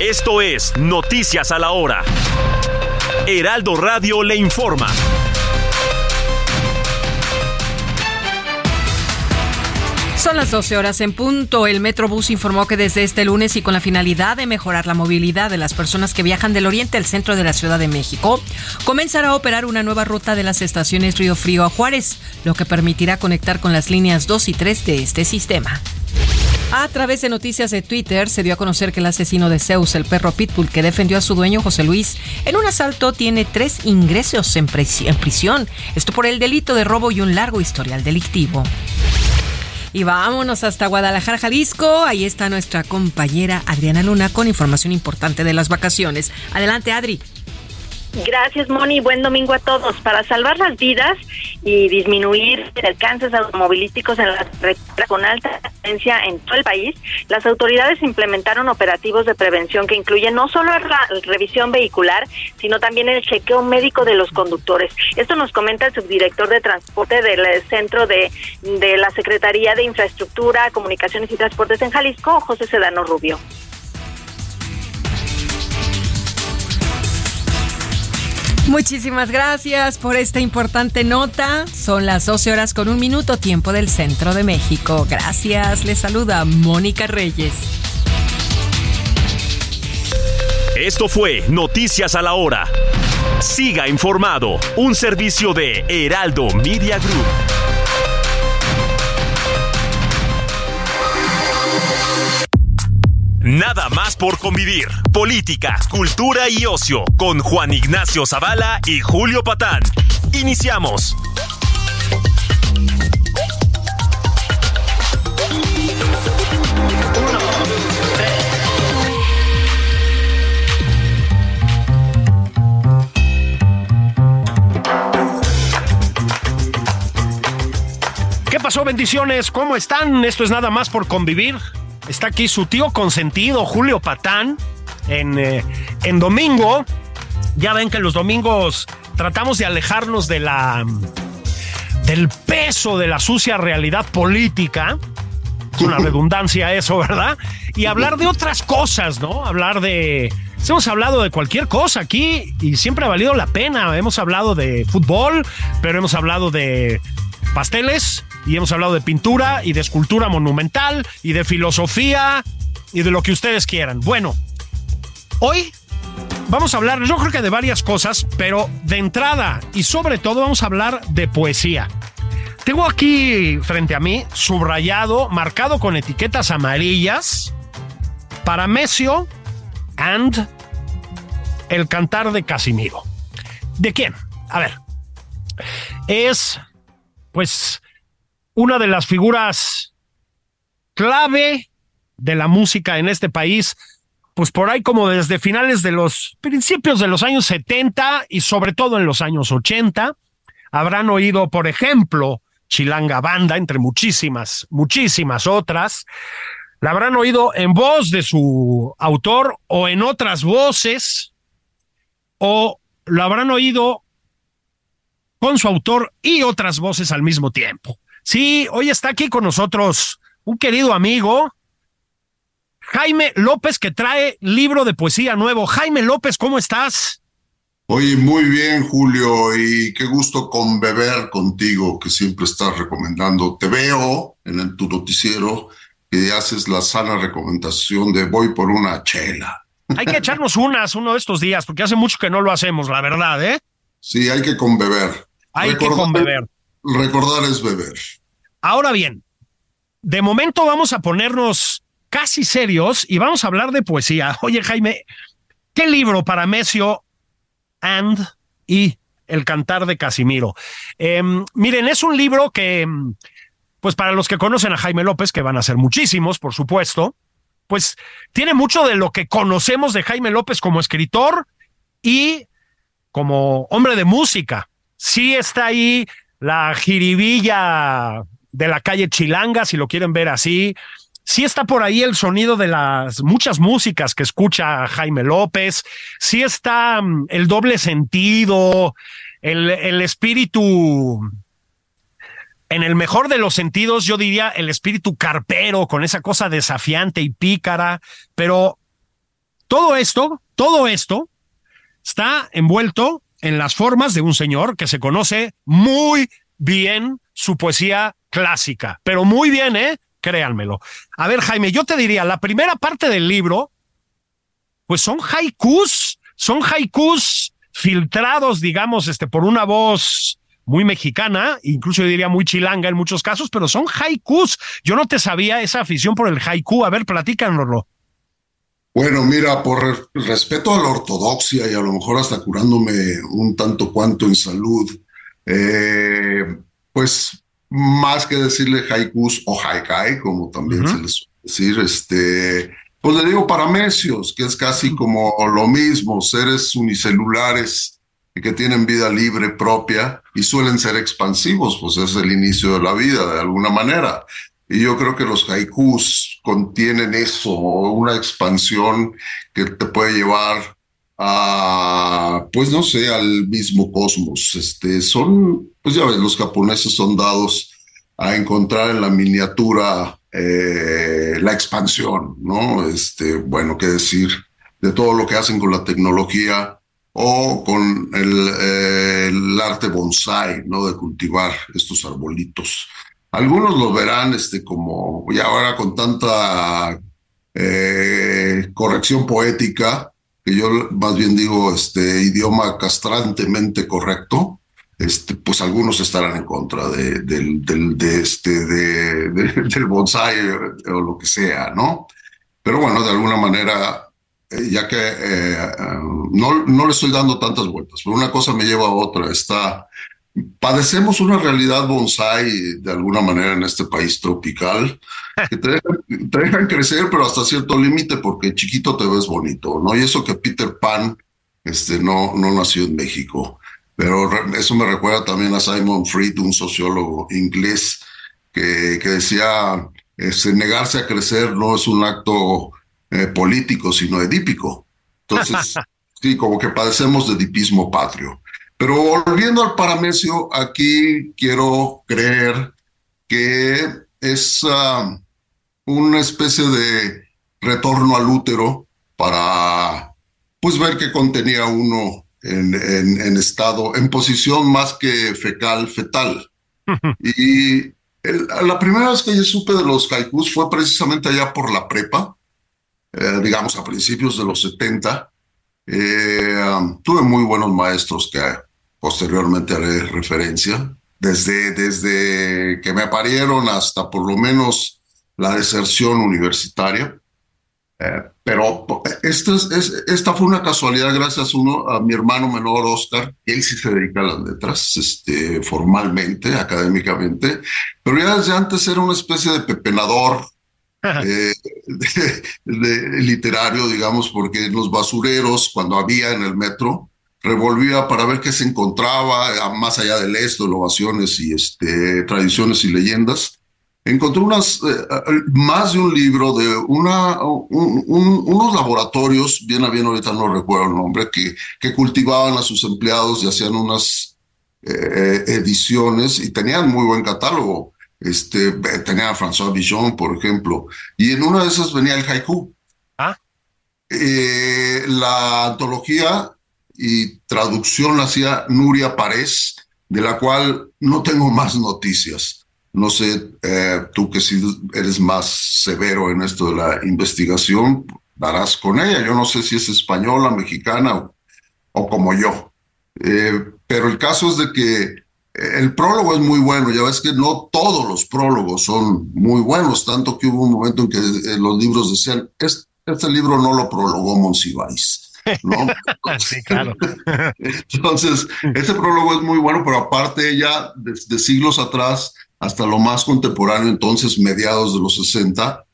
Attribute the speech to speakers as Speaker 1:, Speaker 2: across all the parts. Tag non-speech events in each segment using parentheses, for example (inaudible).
Speaker 1: Esto es Noticias a la Hora. Heraldo Radio le informa.
Speaker 2: Son las 12 horas en punto. El Metrobús informó que desde este lunes y con la finalidad de mejorar la movilidad de las personas que viajan del oriente al centro de la Ciudad de México, comenzará a operar una nueva ruta de las estaciones Río Frío a Juárez, lo que permitirá conectar con las líneas 2 y 3 de este sistema. A través de noticias de Twitter se dio a conocer que el asesino de Zeus, el perro Pitbull que defendió a su dueño José Luis en un asalto, tiene tres ingresos en, prisión. Esto por el delito de robo y un largo historial delictivo. Y vámonos hasta Guadalajara, Jalisco. Ahí está nuestra compañera Adriana Luna con información importante de las vacaciones. Adelante, Adri.
Speaker 3: Gracias, Moni. Buen domingo a todos. Para salvar las vidas y disminuir alcances automovilísticos en la con alta frecuencia en todo el país, las autoridades implementaron operativos de prevención que incluyen no solo la revisión vehicular, sino también el chequeo médico de los conductores. Esto nos comenta el subdirector de transporte del centro de, de la Secretaría de Infraestructura, Comunicaciones y Transportes en Jalisco, José Sedano Rubio.
Speaker 2: Muchísimas gracias por esta importante nota. Son las 12 horas con un minuto tiempo del centro de México. Gracias. Les saluda Mónica Reyes.
Speaker 1: Esto fue Noticias a la Hora. Siga informado. Un servicio de Heraldo Media Group. Nada más por convivir. Política, cultura y ocio con Juan Ignacio Zavala y Julio Patán. Iniciamos.
Speaker 4: ¿Qué pasó? Bendiciones, ¿cómo están? Esto es nada más por convivir. Está aquí su tío consentido, Julio Patán, en, eh, en domingo. Ya ven que los domingos tratamos de alejarnos de la del peso de la sucia realidad política. Es una (laughs) redundancia eso, ¿verdad? Y hablar de otras cosas, ¿no? Hablar de... Hemos hablado de cualquier cosa aquí y siempre ha valido la pena. Hemos hablado de fútbol, pero hemos hablado de pasteles, y hemos hablado de pintura y de escultura monumental y de filosofía y de lo que ustedes quieran. Bueno, hoy vamos a hablar, yo creo que de varias cosas, pero de entrada y sobre todo vamos a hablar de poesía. Tengo aquí frente a mí, subrayado, marcado con etiquetas amarillas, Paramesio and El cantar de Casimiro. ¿De quién? A ver, es, pues, una de las figuras clave de la música en este país, pues por ahí como desde finales de los principios de los años 70 y sobre todo en los años 80, habrán oído, por ejemplo, Chilanga Banda, entre muchísimas, muchísimas otras, la habrán oído en voz de su autor o en otras voces, o lo habrán oído con su autor y otras voces al mismo tiempo. Sí, hoy está aquí con nosotros un querido amigo, Jaime López, que trae libro de poesía nuevo. Jaime López, ¿cómo estás?
Speaker 5: Oye, muy bien, Julio, y qué gusto con beber contigo, que siempre estás recomendando. Te veo en el, tu noticiero que haces la sana recomendación de voy por una chela.
Speaker 4: Hay que echarnos unas uno de estos días, porque hace mucho que no lo hacemos, la verdad, ¿eh?
Speaker 5: Sí, hay que conbeber.
Speaker 4: Hay que conbeber.
Speaker 5: Recordar es beber.
Speaker 4: Ahora bien, de momento vamos a ponernos casi serios y vamos a hablar de poesía. (laughs) Oye, Jaime, ¿qué libro para Mesio and y El cantar de Casimiro? Em, miren, es un libro que em, pues para los que conocen a Jaime López, que van a ser muchísimos, por supuesto, pues tiene mucho de lo que conocemos de Jaime López como escritor y como hombre de música. Sí está ahí la jiribilla de la calle Chilanga, si lo quieren ver así. Sí está por ahí el sonido de las muchas músicas que escucha Jaime López. Sí está mm, el doble sentido, el, el espíritu en el mejor de los sentidos, yo diría el espíritu carpero, con esa cosa desafiante y pícara, pero todo esto, todo esto está envuelto en las formas de un señor que se conoce muy bien su poesía clásica, pero muy bien, ¿eh? Créanmelo. A ver, Jaime, yo te diría, la primera parte del libro, pues son haikus, son haikus filtrados, digamos, este, por una voz muy mexicana, incluso yo diría muy chilanga en muchos casos, pero son haikus. Yo no te sabía esa afición por el haiku. A ver, platícanoslo.
Speaker 5: Bueno, mira, por respeto a la ortodoxia y a lo mejor hasta curándome un tanto cuanto en salud, eh, pues más que decirle haikus o haikai, como también se les suele decir, este, pues le digo paramecios, que es casi como lo mismo, seres unicelulares que tienen vida libre propia y suelen ser expansivos, pues es el inicio de la vida de alguna manera. Y yo creo que los haikus contienen eso, una expansión que te puede llevar a, pues no sé, al mismo cosmos. Este, son, pues ya ves, los japoneses son dados a encontrar en la miniatura eh, la expansión, ¿no? Este, bueno, qué decir de todo lo que hacen con la tecnología o con eh, el, arte bonsai, ¿no? De cultivar estos arbolitos. Algunos lo verán este, como, y ahora con tanta eh, corrección poética, que yo más bien digo este idioma castrantemente correcto, este, pues algunos estarán en contra de, del, de este, de, (laughs) del bonsai o lo que sea, ¿no? Pero bueno, de alguna manera eh, ya que eh, no, no le estoy dando tantas vueltas, pero una cosa me lleva a otra. Está, padecemos una realidad bonsai de alguna manera en este país tropical, que (laughs) te dejan, crecer, pero hasta cierto límite, porque chiquito te ves bonito, ¿no? Y eso que Peter Pan este, no, no nació en México. Pero eso me recuerda también a Simon Fried, un sociólogo inglés, que, que decía, este, negarse a crecer no es un acto eh, político, sino edípico. Entonces, (laughs) sí, como que padecemos de edipismo patrio. Pero volviendo al paramecio, aquí quiero creer que es ah, una especie de retorno al útero para pues ver que contenía uno en, en, estado, en posición más que fecal, fetal. (laughs) y la primera vez que yo supe de los haikus fue precisamente allá por la prepa, eh, digamos, a principios de los 70. Eh, um, tuve muy buenos maestros que posteriormente haré referencia, desde, desde que me aparieron hasta por lo menos la deserción universitaria. Eh, pero esta, es, esta fue una casualidad gracias a, uno, a mi hermano menor Oscar, él sí se dedica a las letras, este, formalmente, académicamente, pero ya desde antes era una especie de pepenador eh, de, literario, digamos, porque en los basureros, cuando había en el metro, revolvía para ver qué se encontraba, más allá del esto, ovaciones y este, tradiciones y leyendas. Encontré unas, eh, más de un libro de una, unos laboratorios, bien a bien ahorita no recuerdo el nombre, que, que cultivaban a sus empleados y hacían unas eh, ediciones y tenían muy buen catálogo este, tenía a François Villon, por ejemplo, y en una de esas venía el haiku.
Speaker 4: Ah.
Speaker 5: Eh, la antología y traducción la hacía Nuria Párez, de la cual no tengo (laughs) más noticias. No sé, eh, tú que si eres más severo en esto de la investigación, darás con ella. Yo no sé si es española, mexicana o, como yo. Eh, pero el caso es de que el prólogo es muy bueno, ya ves que no todos los prólogos son muy buenos, tanto que hubo un momento en que eh, los libros decían, este, libro no lo prologó Monsiváis. ¿No? (laughs)
Speaker 4: sí, claro.
Speaker 5: Entonces, este prólogo es muy bueno, pero aparte ella, desde siglos atrás, hasta lo más contemporáneo, entonces mediados de los 60.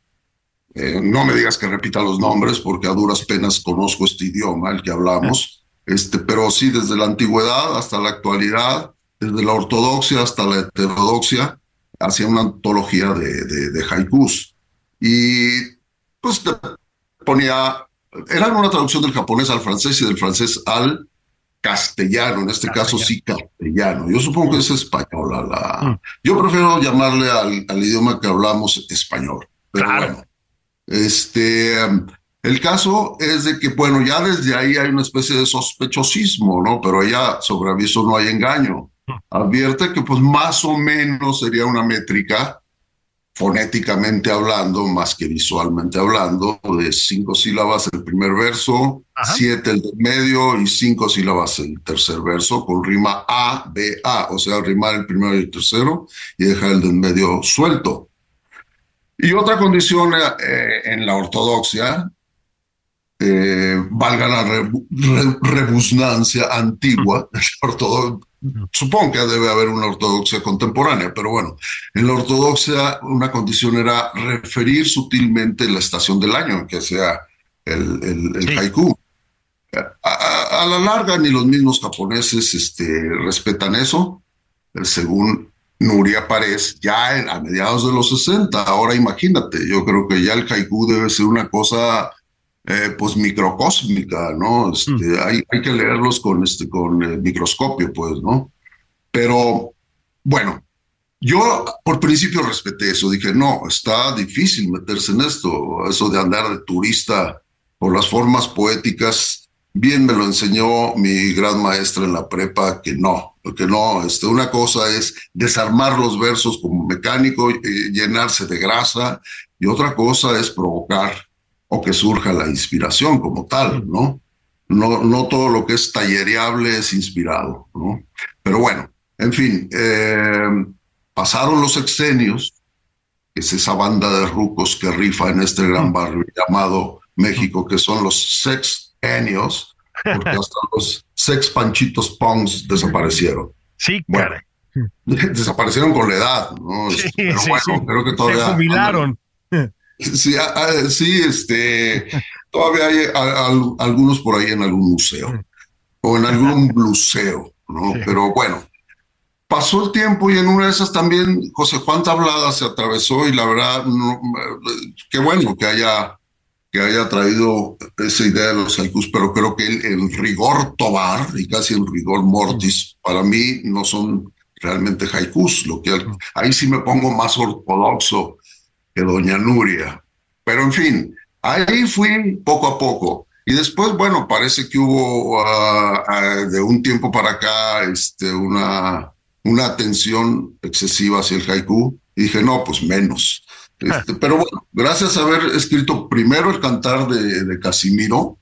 Speaker 5: Eh, no me digas que repita los nombres porque a duras penas conozco este idioma, el que hablamos, este, pero sí desde la antigüedad hasta la actualidad, desde la ortodoxia hasta la heterodoxia, hacía una antología de, de, de haikus. Y pues ponía, era una traducción del japonés al francés y del francés al castellano, en este caso sí castellano. Yo supongo que es español. La, mm. Yo prefiero llamarle al, al, idioma que hablamos español. Pero bueno, este, el caso es de que, bueno, ya desde ahí hay una especie de sospechosismo, ¿no? Pero ya sobre aviso no hay engaño. Mm. Advierte que pues más o menos sería una métrica fonéticamente hablando, más que visualmente hablando, de cinco sílabas el primer verso, siete el del medio y cinco sílabas el tercer verso, con rima A, B, A, o sea, rimar el primero y el tercero y dejar el del medio suelto. Y otra condición eh, en la ortodoxia, eh, valga la re, rebusnancia antigua, (laughs) supongo que debe haber una ortodoxia contemporánea, pero bueno, en la ortodoxia una condición era referir sutilmente la estación del año en que sea el, el, haiku. A, la larga ni los mismos japoneses este, respetan eso, según Nuria Párez, ya a mediados de los 60. Ahora imagínate, yo creo que ya el haiku debe ser una cosa eh, pues microcósmica, ¿no? Este, mm. hay, hay, que leerlos con, este, con eh, microscopio, pues, ¿no? Pero, bueno, yo por principio respeté eso, dije, no, está difícil meterse en esto, eso de andar de turista por las formas poéticas, bien me lo enseñó mi gran maestra en la prepa, que no, porque no, este, una cosa es desarmar los versos como mecánico, y eh, llenarse de grasa, y otra cosa es provocar o que surja la inspiración como tal, ¿no? No, no todo lo que es tallereable es inspirado, ¿no? Pero bueno, en fin, eh, pasaron los exenios, que es esa banda de rucos que rifa en este gran barrio llamado México, que son los sexenios, porque hasta (laughs) los sex panchitos punks desaparecieron.
Speaker 4: Sí, bueno, (laughs)
Speaker 5: desaparecieron con la edad, ¿no? Sí, Pero bueno, creo que todavía.
Speaker 4: Se jubilaron. (laughs)
Speaker 5: Sí, sí, este, todavía hay algunos por ahí en algún museo o en algún bluseo, ¿no? Pero bueno, pasó el tiempo y en una de esas también José Juan Tablada se atravesó y la verdad, qué bueno que haya, que haya traído esa idea de los haikus, pero creo que el, rigor tobar y casi el rigor mortis para mí no son realmente haikus, lo que ahí sí me pongo más ortodoxo que doña Nuria. Pero en fin, ahí fui poco a poco. Y después, bueno, parece que hubo ah, ah, de un tiempo para acá este, una, una atención excesiva hacia el haiku. Y dije, no, pues menos. Este, pero bueno, gracias a haber escrito primero el cantar de, de, Casimiro,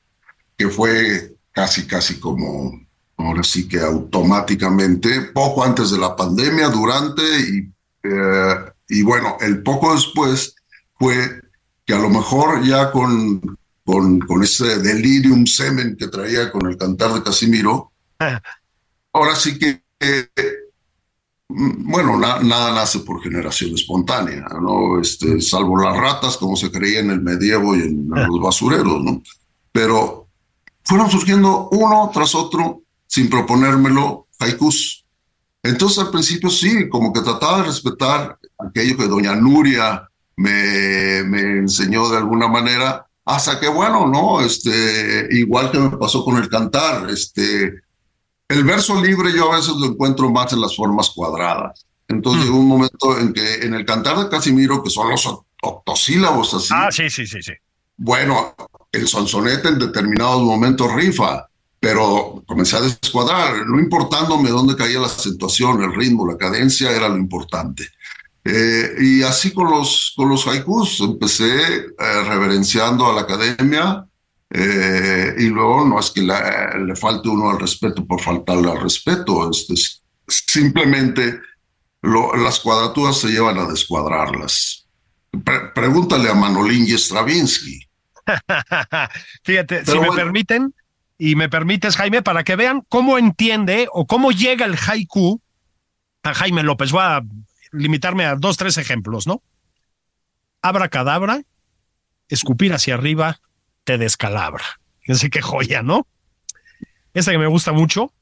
Speaker 5: que fue casi, casi como, ahora sí que automáticamente, poco antes de la pandemia, durante y eh, y bueno, el poco después fue que a lo mejor ya con, con, con ese delirium semen que traía con el cantar de Casimiro, (laughs) ahora sí que, mm, bueno, nada nace por generación espontánea, ¿no? Este, salvo las ratas, como se creía en el medievo y en (laughs) los basureros, ¿no? Pero fueron surgiendo uno tras otro, sin proponérmelo, haikus. Entonces al principio sí, como que trataba de respetar aquello que doña Nuria me, me enseñó de alguna manera, hasta que bueno, ¿no? Este, igual que me pasó con el cantar, este, el verso libre yo a veces lo encuentro más en las formas cuadradas. Entonces mm. llegó un momento en que en el cantar de Casimiro, que son los octosílabos así.
Speaker 4: Ah, sí, sí, sí, sí.
Speaker 5: Bueno, el sonsonete en determinados momentos rifa, pero comencé a descuadrar, no importándome dónde caía la acentuación, el ritmo, la cadencia era lo importante. Eh, y así con los, con los haikus, empecé eh, reverenciando a la academia eh, y luego no es que le falte uno al respeto por faltarle al respeto, este, simplemente las cuadraturas se llevan a descuadrarlas. pregúntale a Manolín y Stravinsky. (laughs)
Speaker 4: Fíjate, si me permiten, y me permites, Jaime, para que vean cómo entiende o cómo llega el haiku a Jaime López. Voy a limitarme a dos, tres ejemplos, ¿no? Abra cadabra, escupir hacia arriba, te descalabra. Fíjense qué joya, ¿no? Esta que me gusta mucho.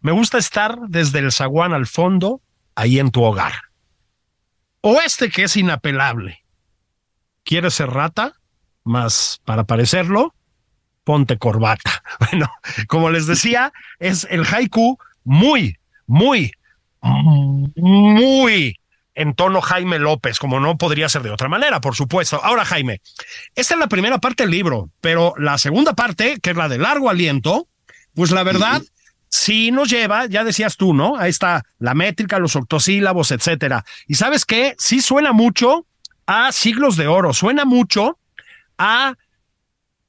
Speaker 4: Me gusta estar desde el zaguán al fondo, ahí en tu hogar. O este que es inapelable. ¿Quieres ser rata? Más para parecerlo, ponte corbata. (laughs) Bueno, como les decía, es el haiku muy, muy, muy en tono Jaime López, como no podría ser de otra manera, por supuesto. Ahora, Jaime, esta es la primera parte del libro, pero la segunda parte, que es la de largo aliento, pues la verdad, sí nos lleva, ya decías tú, ¿no? Ahí está la métrica, los octosílabos, etcétera. Y sabes qué? Sí suena mucho a siglos de oro, suena mucho a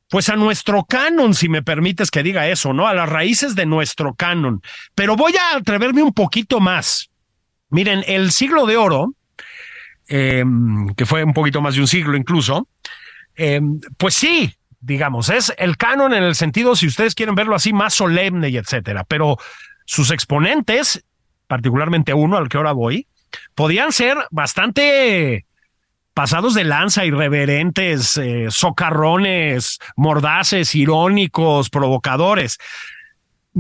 Speaker 4: pues a nuestro canon, si me permites que diga eso, ¿no? A las raíces de nuestro canon. Pero voy a atreverme un poquito más. Miren, el siglo de oro, em, que fue un poquito más de un siglo incluso, em, pues sí, digamos, es el canon en el sentido, si ustedes quieren verlo así, más solemne y etcétera, pero sus exponentes, particularmente uno al que ahora voy, podían ser bastante pasados de lanza, irreverentes, eh, socarrones, mordaces, irónicos, provocadores.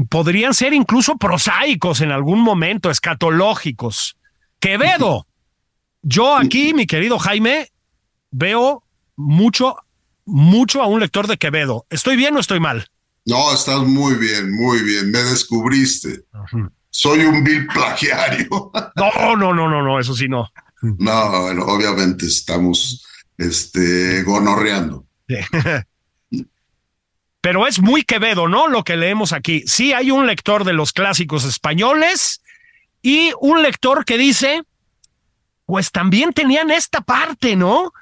Speaker 4: Podrían ser incluso prosaicos en algún momento, escatológicos. Quevedo. Yo aquí, mi querido Jaime, veo mucho, mucho a un lector de Quevedo. ¿Estoy bien o estoy mal?
Speaker 5: No, estás muy bien, muy bien. Me descubriste. Soy un vil plagiario. (laughs)
Speaker 4: no, no, no, no, no, eso sí no.
Speaker 5: No, bueno, obviamente estamos este, gonorreando. (laughs)
Speaker 4: Pero es muy Quevedo, ¿no? Lo que leemos aquí. Sí, hay un lector de los clásicos españoles y un lector que dice, pues también tenían esta parte, ¿no?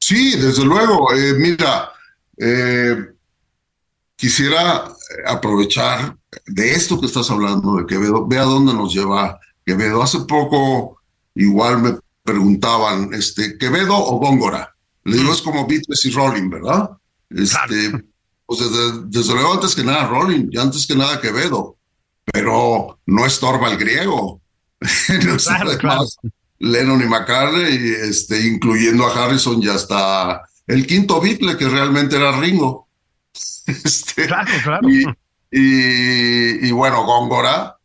Speaker 5: Sí, desde luego. Eh, mira, eh, quisiera aprovechar de esto que estás hablando de Quevedo, ve a dónde nos lleva Quevedo. Hace poco igual me preguntaban, este, ¿Quevedo o Góngora? Le digo, es como Beatles y Rolling, ¿verdad? Este, pues desde, luego antes que nada Rolling y antes que nada Quevedo, pero no estorba el griego. (laughs) claro, Lennon y McCartney, este, incluyendo a Harrison y hasta el quinto Beatle, que realmente era Ringo. (laughs) Este, claro, claro. Y, y, y bueno, Góngora,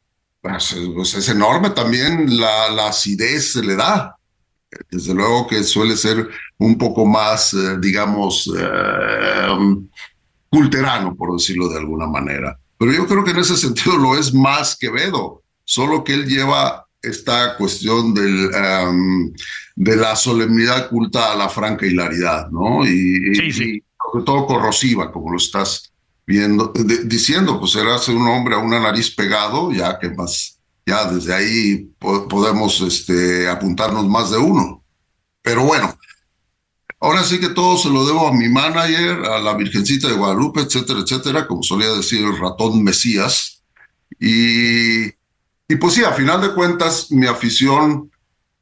Speaker 5: pues, pues, es enorme también la, la, acidez se le da. Desde luego que suele ser un poco más, eh, digamos, eh, culterano, por decirlo de alguna manera. Pero yo creo que en ese sentido lo es más Quevedo, solo que él lleva esta cuestión del, em, de la solemnidad culta a la franca hilaridad, ¿no? Y, sí, sí. sobre todo corrosiva, como lo estás viendo, diciendo, pues era un hombre a una nariz pegado, ya que más, ya desde ahí podemos este, apuntarnos más de uno. Pero bueno, ahora sí que todo se lo debo a mi manager, a la Virgencita de Guadalupe, etcétera, etcétera, como solía decir el ratón Mesías. Y, pues sí, a final de cuentas, mi afición,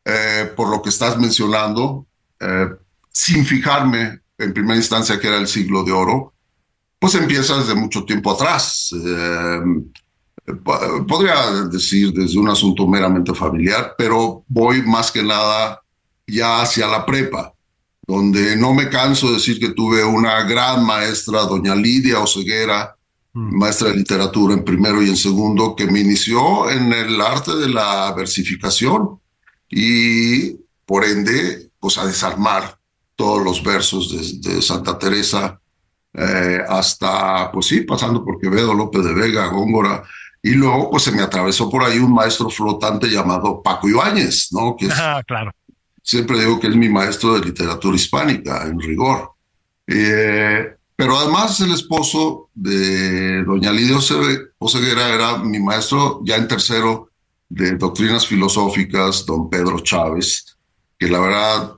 Speaker 5: eh, por lo que estás mencionando, eh, sin fijarme en primera instancia que era el siglo de oro, pues empieza desde mucho tiempo atrás. Eh, podría decir desde un asunto meramente familiar, pero voy más que nada ya hacia la prepa, donde no me canso de decir que tuve una gran maestra, doña Lidia Oseguera, mm. maestra de literatura en primero y en segundo, que me inició en el arte de la versificación y por ende, pues a desarmar todos los versos de, de Santa Teresa eh, hasta, pues sí, pasando por Quevedo, López de Vega, Góngora, y luego pues se me atravesó por ahí un maestro flotante llamado Paco Ibáñez, ¿no? Que
Speaker 4: ah, claro.
Speaker 5: Siempre digo que es mi maestro de literatura hispánica, en rigor. Eh, pero además el esposo de doña Lidia Oseguera era mi maestro ya en tercero de doctrinas filosóficas, don Pedro Chávez, que la verdad,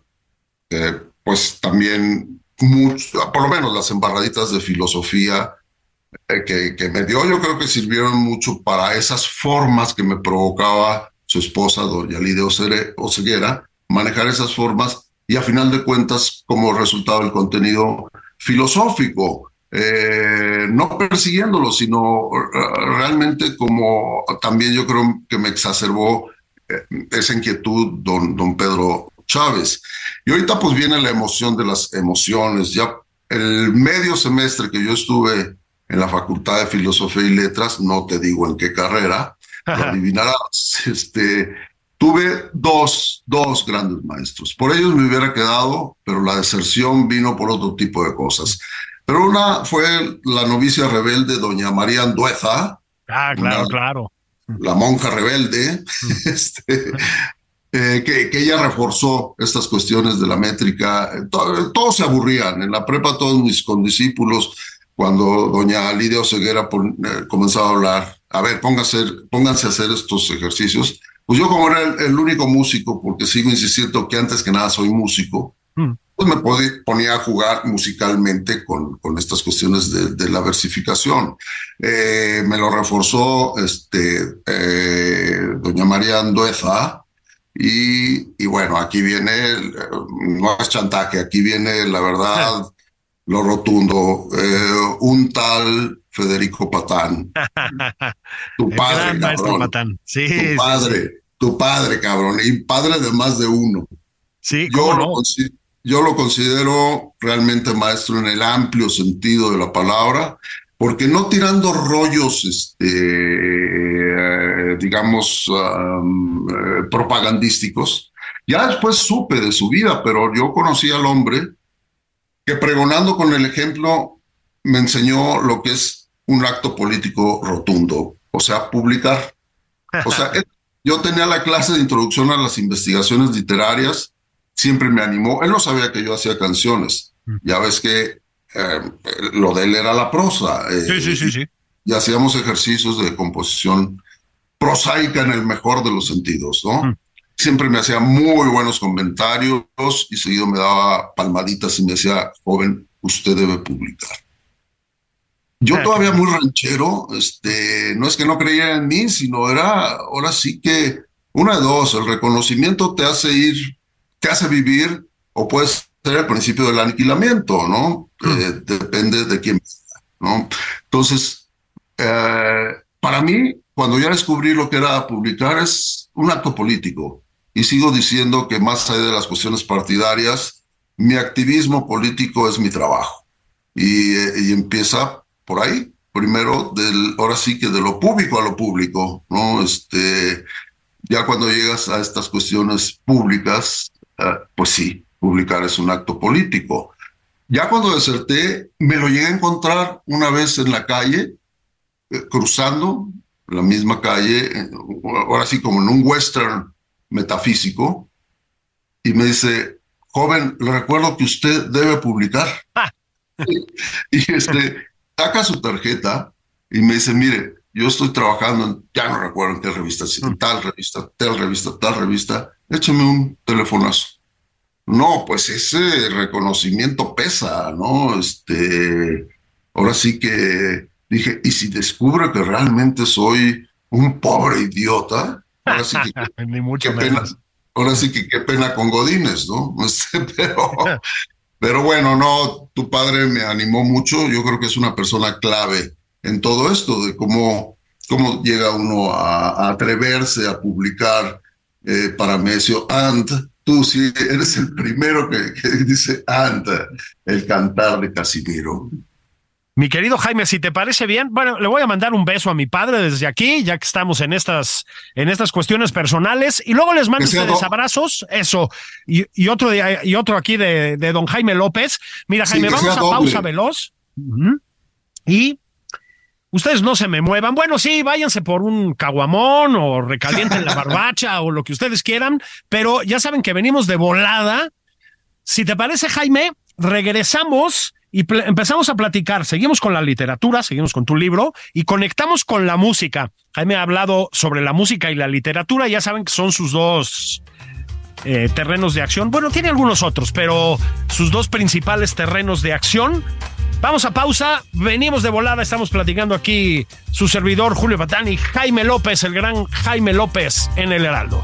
Speaker 5: eh, pues también mucho, por lo menos las embarraditas de filosofía que, que, me dio, yo creo que sirvieron mucho para esas formas que me provocaba su esposa, doña Lidia Oseguera, manejar esas formas y a final de cuentas como resultado el contenido filosófico, eh, no persiguiéndolo, sino realmente como también yo creo que me exacerbó esa inquietud don, don Pedro Chávez. Y ahorita pues viene la emoción de las emociones. Ya el medio semestre que yo estuve en la Facultad de Filosofía y Letras, no te digo en qué carrera, lo adivinarás, este, tuve dos, dos grandes maestros. Por ellos me hubiera quedado, pero la deserción vino por otro tipo de cosas. Pero una fue la novicia rebelde, doña María Andueza.
Speaker 4: Ah, claro, claro.
Speaker 5: La monja rebelde, (laughs) este, eh, que, que, ella reforzó estas cuestiones de la métrica. todos se aburrían. En la prepa, todos mis condiscípulos, cuando doña Lidia Oseguera eh, comenzaba a hablar, a ver, pónganse, pónganse a hacer estos ejercicios. Pues yo como era el, único músico, porque sigo insistiendo que antes que nada soy músico, mm. pues me ponía a jugar musicalmente con, con estas cuestiones de, de la versificación. Eh, me lo reforzó este, doña María Andueza, y, y, bueno, aquí viene, no es chantaje, aquí viene la verdad, (laughs) lo rotundo, eh, un tal Federico Patán. (laughs)
Speaker 4: tu padre, cabrón. Patán. Sí,
Speaker 5: tu padre, tu padre, cabrón, y padre de más de uno.
Speaker 4: Sí,
Speaker 5: yo,
Speaker 4: no?
Speaker 5: lo, yo lo considero realmente maestro en el amplio sentido de la palabra, porque no tirando rollos, este, digamos, eh, propagandísticos. Ya después supe de su vida, pero yo conocí al hombre que pregonando con el ejemplo me enseñó lo que es un acto político rotundo, o sea, publicar. O sea, (laughs) yo tenía la clase de introducción a las investigaciones literarias, siempre me animó. Él no sabía que yo hacía canciones. Mm. Ya ves que eh, lo de él era la prosa.
Speaker 4: Eh, sí, sí, sí, sí.
Speaker 5: Y hacíamos ejercicios de composición prosaica en el mejor de los sentidos, ¿no? Mm. Siempre me hacía muy buenos comentarios y seguido me daba palmaditas y me decía, joven, usted debe publicar. Yo todavía muy ranchero, este, no es que no creía en mí, sino era, ahora sí que, una de dos, el reconocimiento te hace ir, te hace vivir, o puedes ser el principio del aniquilamiento, ¿no? Mm. Eh, depende de quién, ¿no? Entonces, eh, para mí, cuando ya descubrí lo que era publicar, es un acto político. Y sigo diciendo que más allá de las cuestiones partidarias, mi activismo político es mi trabajo. Y, eh, y empieza por ahí. Primero, del, ahora sí que de lo público a lo público, ¿no? Este, ya cuando llegas a estas cuestiones públicas, pues sí, publicar es un acto político. Ya cuando deserté, me lo llegué a encontrar una vez en la calle, eh, cruzando la misma calle, eh, ahora sí como en un western metafísico, y me dice, joven, le recuerdo que usted debe publicar. Ah. (laughs) y este, saca su tarjeta y me dice, mire, yo estoy trabajando en, ya no recuerdo en qué revista, mm. tal revista, tal revista, tal revista, écheme un telefonazo. No, pues ese reconocimiento pesa, ¿no? Este, ahora sí que dije, y si descubro que realmente soy un pobre idiota, ahora sí que (laughs) qué pena, ahora sí que qué pena con Godines, ¿no? (laughs) Pero, pero bueno, no, tu padre me animó mucho, yo creo que es una persona clave en todo esto, de cómo, cómo llega uno a, atreverse a publicar eh, para Mesio and tú sí eres el primero que, dice anda el cantar de Casimiro.
Speaker 4: Mi querido Jaime, si te parece bien, bueno, le voy a mandar un beso a mi padre desde aquí, ya que estamos en estas, en estas cuestiones personales, y luego les mando ustedes abrazos, eso, y, otro, y otro aquí de, don Jaime López. Mira, Jaime, vamos a pausa veloz. Y ustedes no se me muevan. Bueno, sí, váyanse por un caguamón o recalienten la (laughs) barbacha o lo que ustedes quieran, pero ya saben que venimos de volada. Si te parece, Jaime, regresamos y empezamos a platicar. Seguimos con la literatura, seguimos con tu libro y conectamos con la música. Jaime ha hablado sobre la música y la literatura, ya saben que son sus dos eh, terrenos de acción. Bueno, tiene algunos otros, pero sus dos principales terrenos de acción Vamos a pausa, venimos de volada, estamos platicando aquí su servidor Julio Patán y Jaime López, el gran Jaime López en el Heraldo.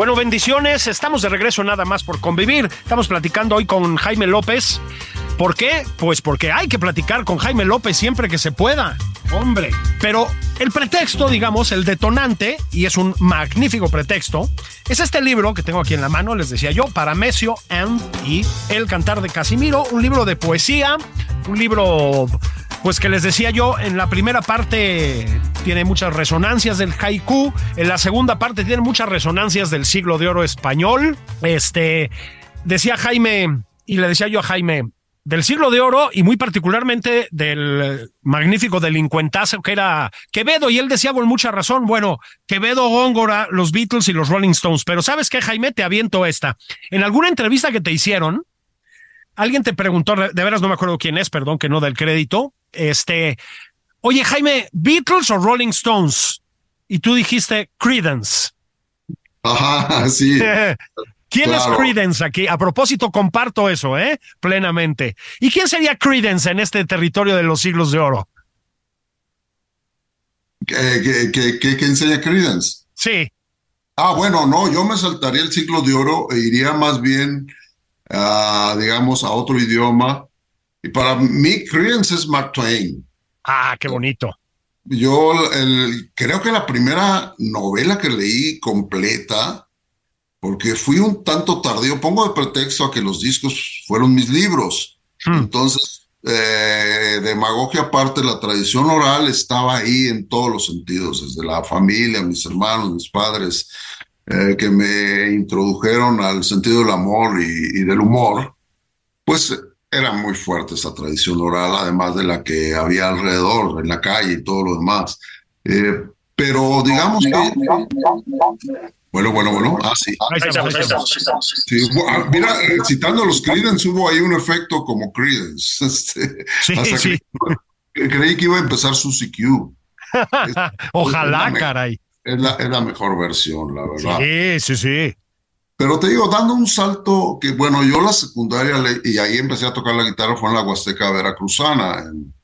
Speaker 4: Bueno, bendiciones. Estamos de regreso nada más por convivir. Estamos platicando hoy con Jaime López. ¿Por qué? Pues porque hay que platicar con Jaime López siempre que se pueda. Hombre. Pero el pretexto, digamos, el detonante, y es un magnífico pretexto, es este libro que tengo aquí en la mano, les decía yo, Paramesio and y El Cantar de Casimiro, un libro de poesía, un libro pues que les decía yo, en la primera parte tiene muchas resonancias del haiku, en la segunda parte tiene muchas resonancias del siglo de oro español. Este, decía Jaime, y le decía yo a Jaime, del siglo de oro y muy particularmente del magnífico delincuentazo que era Quevedo, y él decía con mucha razón, bueno, Quevedo, Góngora, los Beatles y los Rolling Stones, pero ¿sabes qué, Jaime? Te aviento esta. En alguna entrevista que te hicieron, alguien te preguntó, de veras no me acuerdo quién es, perdón que no del crédito, este, oye Jaime, Beatles o Rolling Stones? Y tú dijiste Credence.
Speaker 5: Ajá, sí. (laughs)
Speaker 4: ¿Quién es Credence aquí? A propósito, comparto eso, ¿eh? Plenamente. ¿Y quién sería Credence en este territorio de los siglos de oro?
Speaker 5: ¿Qué, qué, enseña Credence?
Speaker 4: Sí.
Speaker 5: Ah, bueno, no, yo me saltaría el siglo de oro e iría más bien, digamos, a otro idioma y para mí, Credence es Mark Twain.
Speaker 4: Ah, qué bonito.
Speaker 5: Yo el, creo que la primera novela que leí completa, porque fui un tanto tardío, pongo de pretexto a que los discos fueron mis libros. Hmm. Entonces, eh, demagogia aparte, la tradición oral estaba ahí en todos los sentidos, desde la familia, mis hermanos, mis padres, eh, que me introdujeron al sentido del amor y, y del humor. Pues era muy fuerte esa tradición oral, además de la que había alrededor, en la calle y todo lo demás. Eh, pero digamos que... Bueno, bueno, bueno. Ah, sí. Ah, mira, citando a los Creedence, hubo ahí un efecto como Creedence. (laughs) Este,
Speaker 4: sí, sí.
Speaker 5: creí que iba a empezar su CQ. (laughs)
Speaker 4: Ojalá, caray.
Speaker 5: Es la, es la mejor versión, la verdad.
Speaker 4: Sí, sí, sí.
Speaker 5: Pero te digo, dando un salto que, bueno, yo la secundaria y ahí empecé a tocar la guitarra fue en la Huasteca Veracruzana, en,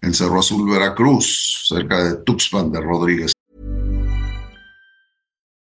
Speaker 5: en Cerro Azul, Veracruz, cerca de Tuxpan de Rodríguez.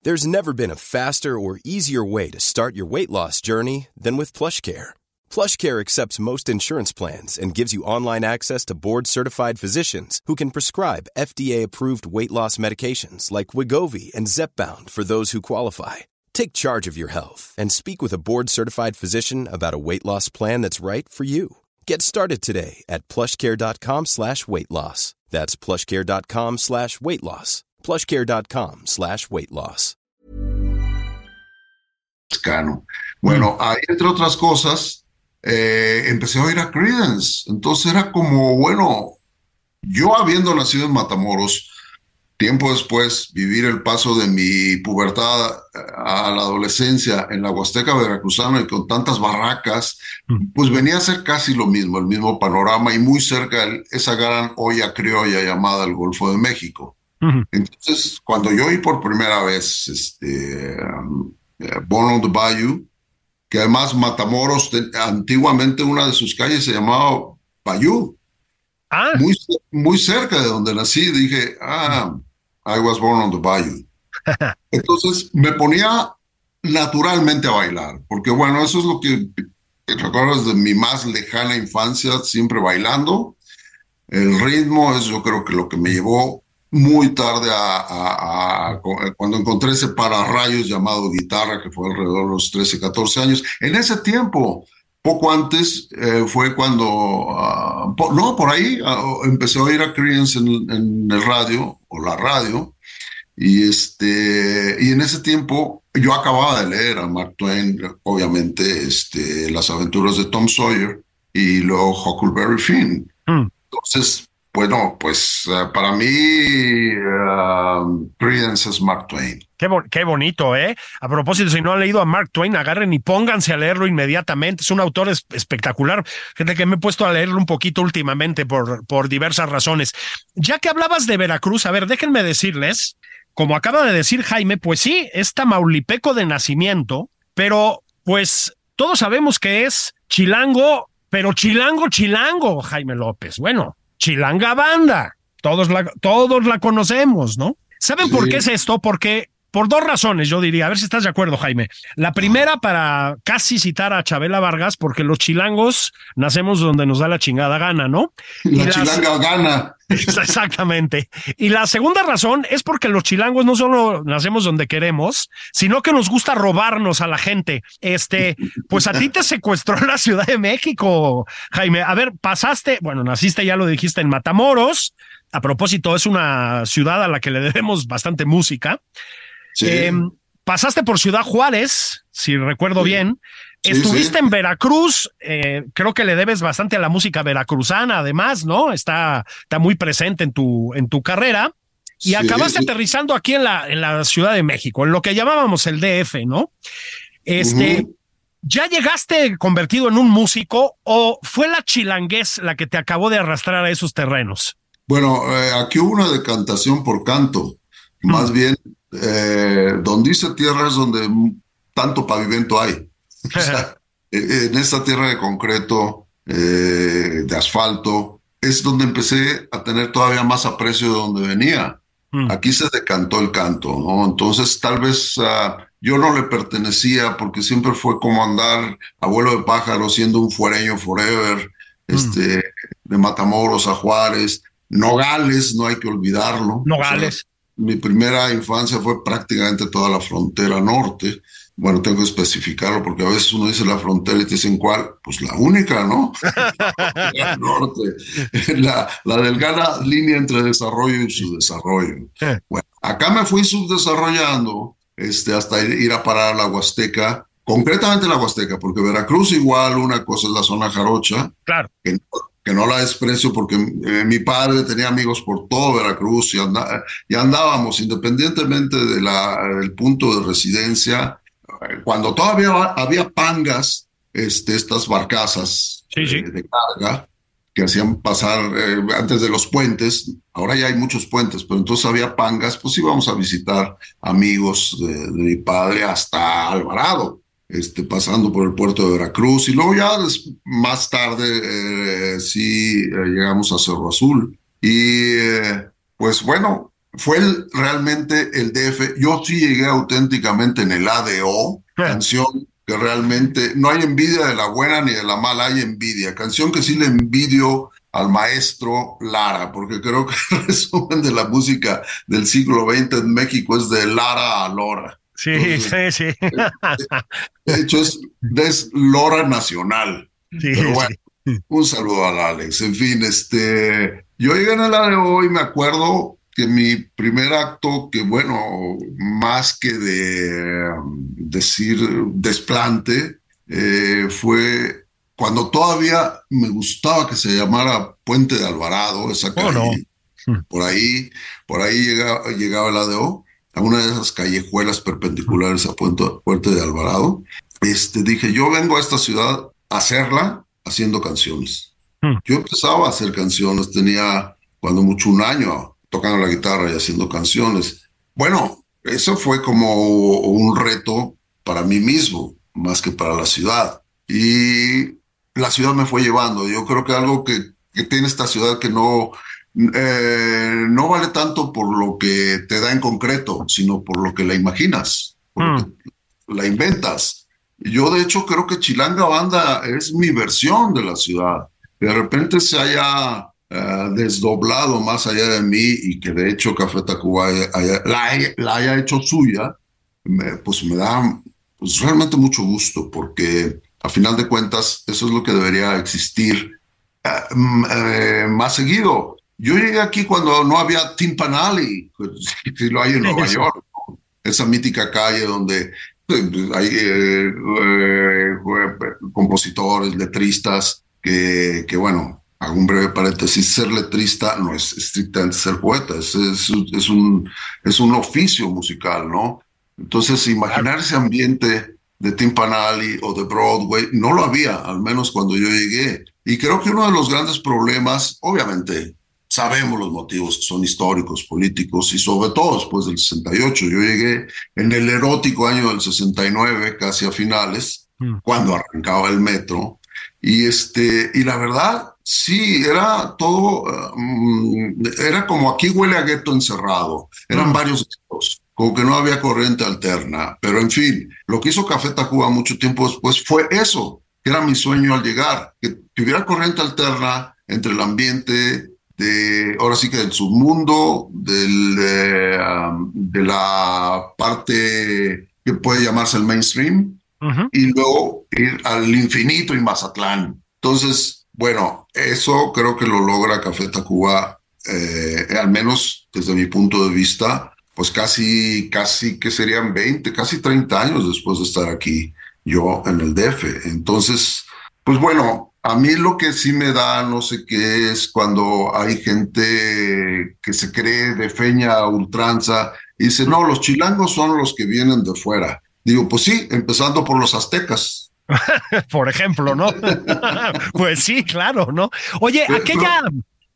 Speaker 6: There's never been a faster or easier way to start your weight loss journey than with PlushCare. PlushCare accepts most insurance plans and gives you online access to board-certified physicians who can prescribe FDA-approved weight loss medications like Wigovi and Zepbound for those who qualify. Take charge of your health and speak with a board certified physician about a weight loss plan that's right for you. Get started today at plushcare.com slash weight loss. That's plushcare.com slash weight loss. Plushcare.com slash weight loss.
Speaker 5: Bueno, ahí entre otras cosas, eh, empecé a oír a Credence. Entonces era como, bueno, yo habiendo nacido en Matamoros, Tiempo después, vivir el paso de mi pubertad a la adolescencia en la Huasteca Veracruzana y con tantas barracas, mm. pues venía a ser casi lo mismo, el mismo panorama y muy cerca de esa gran olla criolla llamada el Golfo de México. Entonces, cuando yo oí por primera vez este, um, eh, Born on the Bayou, que además Matamoros, antiguamente una de sus calles se llamaba Bayou, ah. muy, muy cerca de donde nací, dije, ah, I was born on the bayou. (laughs) Entonces me ponía naturalmente a bailar, porque bueno, eso es lo que recuerdo desde mi más lejana infancia, siempre bailando. El ritmo es yo creo que lo que me llevó muy tarde a, cuando encontré ese pararrayos llamado guitarra, que fue alrededor de los 13, 14 años. En ese tiempo, poco antes, eh, fue cuando, ah, no, por ahí ah, empecé a oír a Creedence en, en, el radio, o la radio. Y, este, y en ese tiempo yo acababa de leer a Mark Twain, obviamente, este, Las aventuras de Tom Sawyer y luego Huckleberry Finn. Hmm. Entonces, bueno, pues eh, para mí, uh, es Mark Twain.
Speaker 4: Qué, bonito, ¿eh? A propósito, si no han leído a Mark Twain, agarren y pónganse a leerlo inmediatamente. Es un autor espectacular. Gente que me he puesto a leerlo un poquito últimamente por, por diversas razones. Ya que hablabas de Veracruz, a ver, déjenme decirles, como acaba de decir Jaime, pues sí, es tamaulipeco de nacimiento, pero pues todos sabemos que es chilango, pero chilango, chilango, Jaime López. Bueno, chilanga banda. Todos la, todos la conocemos, ¿no? ¿Saben por qué es esto? Porque por dos razones, yo diría, a ver si estás de acuerdo, Jaime. La primera, para casi citar a Chabela Vargas, porque los chilangos nacemos donde nos da la chingada gana, ¿no?
Speaker 5: La chilanga gana. (laughs)
Speaker 4: Exactamente. Y la segunda razón es porque los chilangos no solo nacemos donde queremos, sino que nos gusta robarnos a la gente. Este, pues a ti te secuestró la Ciudad de México, Jaime. A ver, pasaste, bueno, naciste, ya lo dijiste, en Matamoros. A propósito, es una ciudad a la que le debemos bastante música. Em, pasaste por Ciudad Juárez, si recuerdo bien. Estuviste en Veracruz, eh, creo que le debes bastante a la música veracruzana, además, ¿no? Está, está muy presente en tu, en tu carrera. Y acabaste aterrizando aquí en la, en la Ciudad de México, en lo que llamábamos el DF, ¿no? Este, ¿ya llegaste convertido en un músico o fue la chilanguez la que te acabó de arrastrar a esos terrenos?
Speaker 5: Bueno, eh, aquí hubo una decantación por canto. Más bien, eh, donde dice tierra es donde tanto pavimento hay. (laughs) Eh, (laughs) en esta tierra de concreto, eh, de asfalto, es donde empecé a tener todavía más aprecio de donde venía. Mm. Aquí se decantó el canto, ¿no? Entonces, tal vez ah, yo no le pertenecía porque siempre fue como andar abuelo de pájaro siendo un fuereño forever, mm. este, de Matamoros a Juárez, Nogales, no hay que olvidarlo.
Speaker 4: Nogales
Speaker 5: mi primera infancia fue prácticamente toda la frontera norte. Bueno, tengo que especificarlo porque a veces uno dice la frontera y te dicen cuál, pues la única, ¿no? (laughs) la norte, la, la delgada línea entre desarrollo y subdesarrollo. Bueno, acá me fui subdesarrollando este, hasta ir, a parar a la Huasteca, concretamente la Huasteca, porque Veracruz igual una cosa es la zona jarocha,
Speaker 4: claro
Speaker 5: que no la desprecio porque eh, mi padre tenía amigos por todo Veracruz y, y andábamos independientemente de del punto de residencia. Cuando todavía había pangas, este, estas barcazas eh, de carga que hacían pasar eh, antes de los puentes, ahora ya hay muchos puentes, pero entonces había pangas, pues íbamos a visitar amigos de, de mi padre hasta Alvarado este, pasando por el puerto de Veracruz y luego ya más tarde eh, sí eh, llegamos a Cerro Azul. Y eh, pues bueno, fue realmente el DF. Yo sí llegué auténticamente en el ADO, canción que realmente no hay envidia de la buena ni de la mala, hay envidia. Canción que sí le envidio al maestro Lara, porque creo que (laughs) el resumen de la música del siglo XX en México es de Lara a Lora.
Speaker 4: Sí, sí, sí.
Speaker 5: De hecho, es, Lora Nacional. Sí, Pero bueno, un saludo al Alex. En fin, este, yo llegué en el de hoy, me acuerdo que mi primer acto, que bueno, más que de decir desplante, eh, fue cuando todavía me gustaba que se llamara Puente de Alvarado, esa calle. Por ahí, por ahí llegaba, llegaba el ADO a una de esas callejuelas perpendiculares a Puente, de Alvarado, este, dije, yo vengo a esta ciudad a hacerla haciendo canciones. Hmm. Yo empezaba a hacer canciones, tenía cuando mucho un año tocando la guitarra y haciendo canciones. Bueno, eso fue como un reto para mí mismo, más que para la ciudad. Y la ciudad me fue llevando. Yo creo que algo que, que tiene esta ciudad que no, eh, no vale tanto por lo que te da en concreto, sino por lo que la imaginas, mm. la inventas. Yo de hecho creo que Chilanga Banda es mi versión de la ciudad. De repente se haya eh, desdoblado más allá de mí y que de hecho Café Tacuba la, haya hecho suya, pues me da pues realmente mucho gusto porque a final de cuentas eso es lo que debería existir eh, más seguido. Yo llegué aquí cuando no había Timpanali, pues, (laughs) si lo hay en Nueva York, esa mítica calle donde pues, hay eh, eh, compositores, letristas, que, que, bueno, hago un breve paréntesis, ser letrista no es estrictamente ser poeta, es, es, es, un, es un oficio musical, ¿no? Entonces, imaginar ese ambiente de Timpanali o de Broadway no lo había, al menos cuando yo llegué. Y creo que uno de los grandes problemas, obviamente, sabemos los motivos, son históricos, políticos y sobre todo después del 68. Yo llegué en el erótico año del 69, casi a finales, mm. cuando arrancaba el metro. Y, este, y la verdad, sí, era todo, mm, era como aquí huele a gueto encerrado. Eran mm. varios como que no había corriente alterna. Pero en fin, lo que hizo Café Tacuba mucho tiempo después fue eso, que era mi sueño al llegar, que tuviera corriente alterna entre el ambiente de, ahora sí que del submundo, del, de, la parte que puede llamarse el mainstream, y luego ir al infinito y Mazatlán. Entonces, bueno, eso creo que lo logra Café Tacuba, eh, al menos desde mi punto de vista, pues casi, casi que serían 20, casi 30 años después de estar aquí yo en el DF. Entonces, pues bueno, a mí lo que sí me da no sé qué es cuando hay gente que se cree de feña ultranza y dice, no, los chilangos son los que vienen de fuera. Digo, pues sí, empezando por los aztecas. (laughs)
Speaker 4: por ejemplo, ¿no? (laughs) pues sí, claro, ¿no? Oye, aquella,